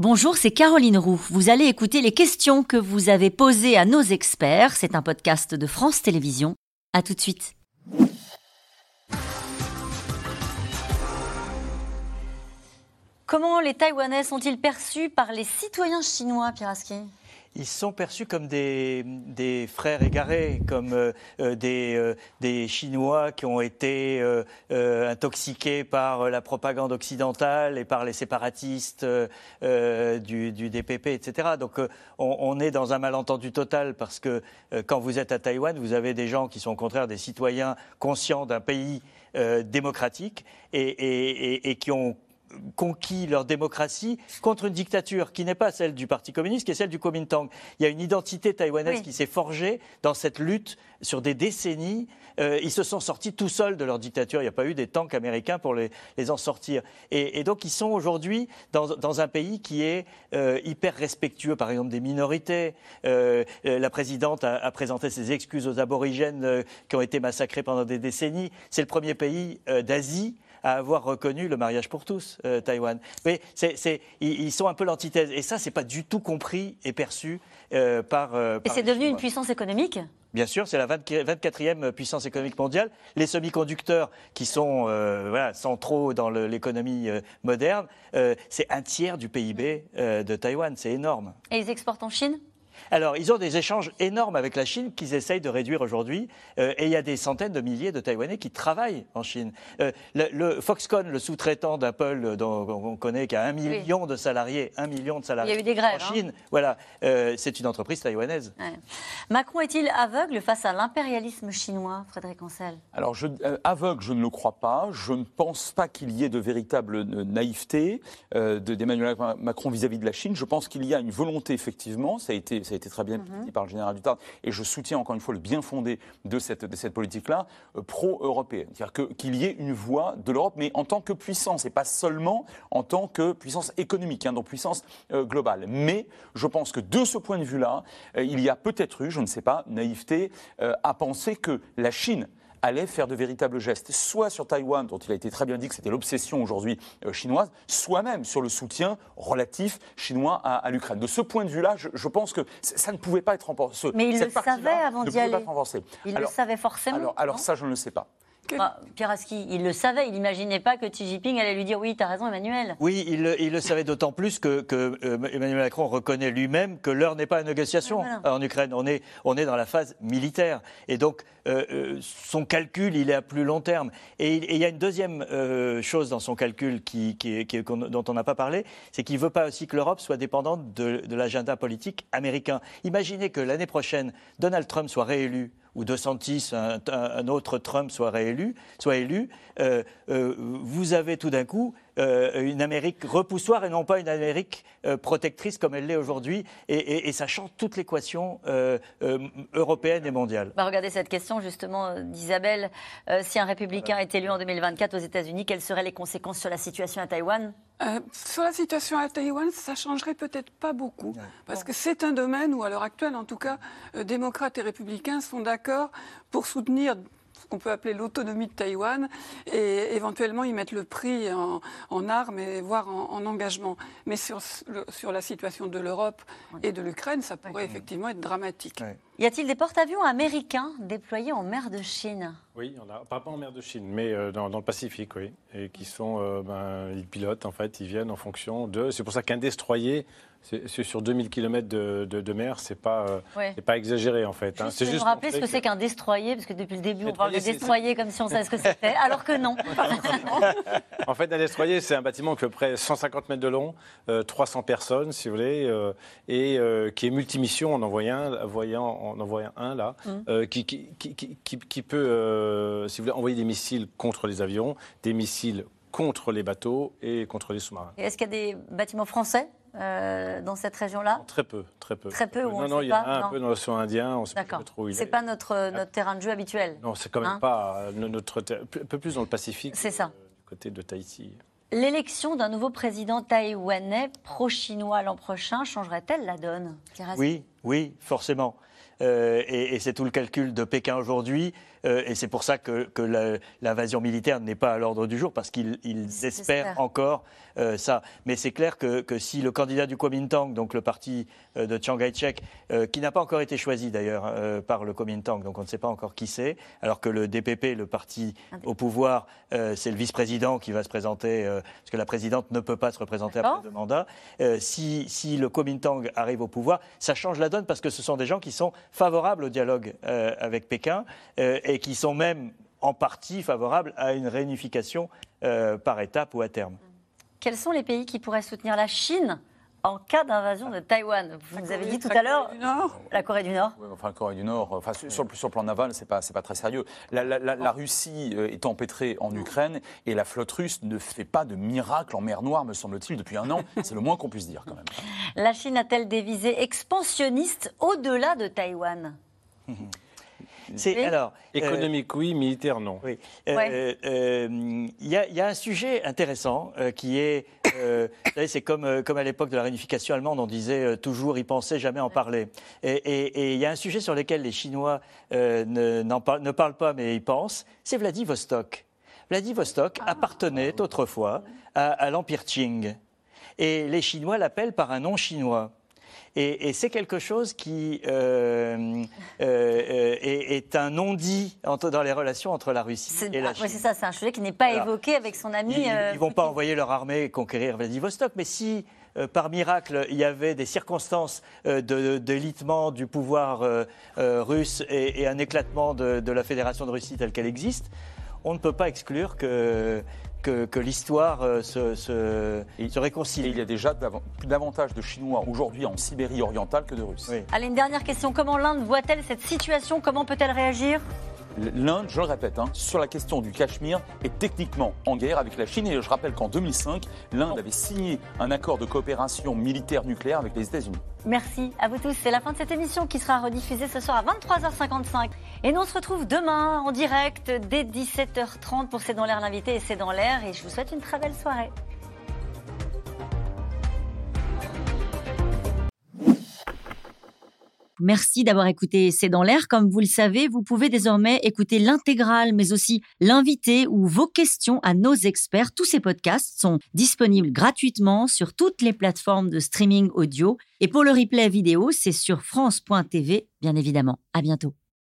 Bonjour, c'est Caroline Roux. Vous allez écouter les questions que vous avez posées à nos experts. C'est un podcast de France Télévisions. À tout de suite. Comment les Taïwanais sont-ils perçus par les citoyens chinois, Piraski? Ils sont perçus comme des, frères égarés, comme euh, euh, des, euh, des, Chinois qui ont été intoxiqués par la propagande occidentale et par les séparatistes du, DPP, etc. Donc on, est dans un malentendu total parce que quand vous êtes à Taïwan, vous avez des gens qui sont au contraire des citoyens conscients d'un pays démocratique et qui ont conquis leur démocratie contre une dictature qui n'est pas celle du Parti communiste, qui est celle du Kuomintang. Il y a une identité taïwanaise qui s'est forgée dans cette lutte sur des décennies. Euh, ils se sont sortis tout seuls de leur dictature. Il n'y a pas eu des tanks américains pour les, en sortir. Et, donc ils sont aujourd'hui dans, un pays qui est euh, hyper respectueux, par exemple, des minorités. Euh, la présidente a, a, présenté ses excuses aux aborigènes qui ont été massacrés pendant des décennies. C'est le premier pays d'Asie à avoir reconnu le mariage pour tous, euh, Taïwan. Mais ils, sont un peu l'antithèse. Et ça, c'est pas du tout compris et perçu euh, par, euh, Et c'est devenu une puissance économique? Bien sûr, c'est la 24e puissance économique mondiale. Les semi-conducteurs, qui sont voilà, centraux dans l'économie moderne, c'est un tiers du PIB de Taïwan. C'est énorme. Et ils exportent en Chine? Alors, ils ont des échanges énormes avec la Chine qu'ils essayent de réduire aujourd'hui. Euh, et il y a des centaines de milliers de Taïwanais qui travaillent en Chine. Euh, le, Foxconn, le sous-traitant d'Apple, dont on connaît qu'il y a un million de salariés, un million de salariés il y a eu des grèves, en Chine, voilà, euh, c'est une entreprise taïwanaise. Macron est-il aveugle face à l'impérialisme chinois, Frédéric Ancel? Alors, je, aveugle, je ne le crois pas. Je ne pense pas qu'il y ait de véritable naïveté d'Emmanuel Macron vis-à-vis de la Chine. Je pense qu'il y a une volonté, effectivement, ça a été ça a été très bien dit mhm. par le général Duterte, et je soutiens encore une fois le bien fondé de cette, de cette politique-là, euh, pro-européenne. C'est-à-dire qu'il y ait une voix de l'Europe, mais en tant que puissance, et pas seulement en tant que puissance économique, hein, donc puissance euh, globale. Mais je pense que de ce point de vue-là, euh, il y a peut-être eu, je ne sais pas, naïveté à penser que la Chine allait faire de véritables gestes, soit sur Taïwan, dont il a été très bien dit que c'était l'obsession aujourd'hui euh, chinoise, soit même sur le soutien relatif chinois à, l'Ukraine. De ce point de vue-là, je, pense que ça ne pouvait pas être renforcé. Mais il le savait avant d'y aller. Il le savait forcément. Alors, alors ça, je ne le sais pas. Ah, il le savait, il n'imaginait pas que Xi Jinping allait lui dire oui, tu as raison Emmanuel. Oui, il, le savait d'autant plus que, euh, Emmanuel Macron reconnaît lui-même que l'heure n'est pas à négociation ah, en Ukraine. On est, on est dans la phase militaire. Et donc, euh, euh, son calcul, il est à plus long terme. Et, il y a une deuxième chose dans son calcul qui, dont on n'a pas parlé, c'est qu'il ne veut pas aussi que l'Europe soit dépendante de, de l'agenda politique américain. Imaginez que l'année prochaine, Donald Trump soit réélu ou DeSantis, un, un autre Trump soit réélu, soit élu, euh, euh, vous avez tout d'un coup euh, une Amérique repoussoire et non pas une Amérique protectrice comme elle l'est aujourd'hui, et, ça change toute l'équation européenne et mondiale. Bah, regardez cette question justement d'Isabelle. si un républicain est élu en 2024 aux États-Unis, quelles seraient les conséquences sur la situation à Taïwan? Sur la situation à Taïwan, ça changerait peut-être pas beaucoup, parce que c'est un domaine où, à l'heure actuelle, en tout cas, démocrates et républicains sont d'accord pour soutenir qu'on peut appeler l'autonomie de Taïwan et éventuellement y mettre le prix en, armes et voire en, engagement. Mais sur, sur la situation de l'Europe et de l'Ukraine, ça pourrait effectivement être dramatique. Y a-t-il des porte-avions américains déployés en mer de Chine? Oui, on a, pas en mer de Chine, mais euh, dans, le Pacifique, oui. Et qui sont, euh, ben, ils pilotent, en fait, ils viennent en fonction de. C'est pour ça qu'un destroyer c'est sur 2000 km de, de, mer, c'est pas, euh, pas exagéré en fait. Hein. Juste vous rappeler ce que, c'est qu'un destroyer, parce que depuis le début on parle de destroyer comme si on savait ce que c'était, alors que non. en fait, un destroyer, c'est un bâtiment qui fait près 150 mètres de long, 300 euh, personnes, si vous voulez, euh, et qui est multimission. en envoyant un, voyant, en envoyant un là, mm. qui, qui, qui, qui, peut, si vous voulez, envoyer des missiles contre les avions, des missiles contre les bateaux et contre les sous-marins. Est-ce qu'il y a des bâtiments français euh, dans cette région-là? Très peu, très peu. Très peu, Non, non, il y a un, peu dans l'océan Indien, on sait pas trop où il est. C'est pas notre, notre terrain de jeu habituel. Non, c'est quand même hein? pas euh, notre un peu plus dans le Pacifique. C'est ça. Euh, du côté de Tahiti. L'élection d'un nouveau président taïwanais pro-chinois l'an prochain changerait-elle la donne? Oui, oui, forcément. Et, c'est tout le calcul de Pékin aujourd'hui. Et c'est pour ça que, l'invasion militaire n'est pas à l'ordre du jour, parce qu'ils espèrent encore ça. Mais c'est clair que, si le candidat du Kuomintang, donc le parti de Chiang Kai-shek, qui n'a pas encore été choisi d'ailleurs par le Kuomintang, donc on ne sait pas encore qui c'est, alors que le DPP, le parti au pouvoir, c'est le vice-président qui va se présenter, parce que la présidente ne peut pas se représenter après deux mandats. si, si le Kuomintang arrive au pouvoir, ça change la donne parce que ce sont des gens qui sont favorables au dialogue euh, avec Pékin euh, et qui sont même en partie favorables à une réunification euh, par étapes ou à terme. Quels sont les pays qui pourraient soutenir la Chine en cas d'invasion de Taïwan? Vous nous avez dit tout à l'heure la Corée du Nord. enfin, la Corée du Nord, enfin, sur, le plan naval, c'est pas, pas très sérieux. La, Russie est empêtrée en Ukraine et la flotte russe ne fait pas de miracle en mer Noire, me semble-t-il, depuis un an. C'est le moins qu'on puisse dire quand même. La Chine a-t-elle des visées expansionnistes au-delà de Taïwan? c'est alors euh, économique oui, militaire non. Oui. Euh, euh, il y, a un sujet intéressant qui est, c'est comme comme à l'époque de la réunification allemande, on disait toujours y penser, jamais en parler. Et il y a un sujet sur lequel les Chinois ne, ne parlent pas mais ils pensent, c'est Vladivostok. Vladivostok ah. appartenait autrefois à l'empire Qing. Et les Chinois l'appellent par un nom chinois. Et, c'est quelque chose qui euh, euh, est, un non-dit dans les relations entre la Russie et la Chine. c'est ça, c'est un sujet qui n'est pas évoqué avec son ami. Ils ne euh, vont pas envoyer leur armée conquérir Vladivostok, mais si par miracle, il y avait des circonstances d'élitement du pouvoir russe et, un éclatement de, de, la Fédération de Russie telle qu'elle existe, on ne peut pas exclure que que, l'histoire euh, se, se, réconcilie. il y a déjà davantage de Chinois aujourd'hui en Sibérie orientale que de Russes. Allez, une dernière question. Comment l'Inde voit-elle cette situation? Comment peut-elle réagir? L'Inde, je le répète, hein, sur la question du Cachemire, est techniquement en guerre avec la Chine. Et je rappelle qu'en 2005, l'Inde avait signé un accord de coopération militaire nucléaire avec les États-Unis. Merci à vous tous. C'est la fin de cette émission qui sera rediffusée ce soir à 23h55. Et nous on se retrouve demain en direct dès 17h30 pour C'est dans l'air l'invité et C'est dans l'air. Et je vous souhaite une très belle soirée. Merci d'avoir écouté C'est dans l'air. Comme vous le savez, vous pouvez désormais écouter l'intégrale, mais aussi l'invité ou vos questions à nos experts. Tous ces podcasts sont disponibles gratuitement sur toutes les plateformes de streaming audio. Et pour le replay vidéo, c'est sur France.tv, bien évidemment. À bientôt.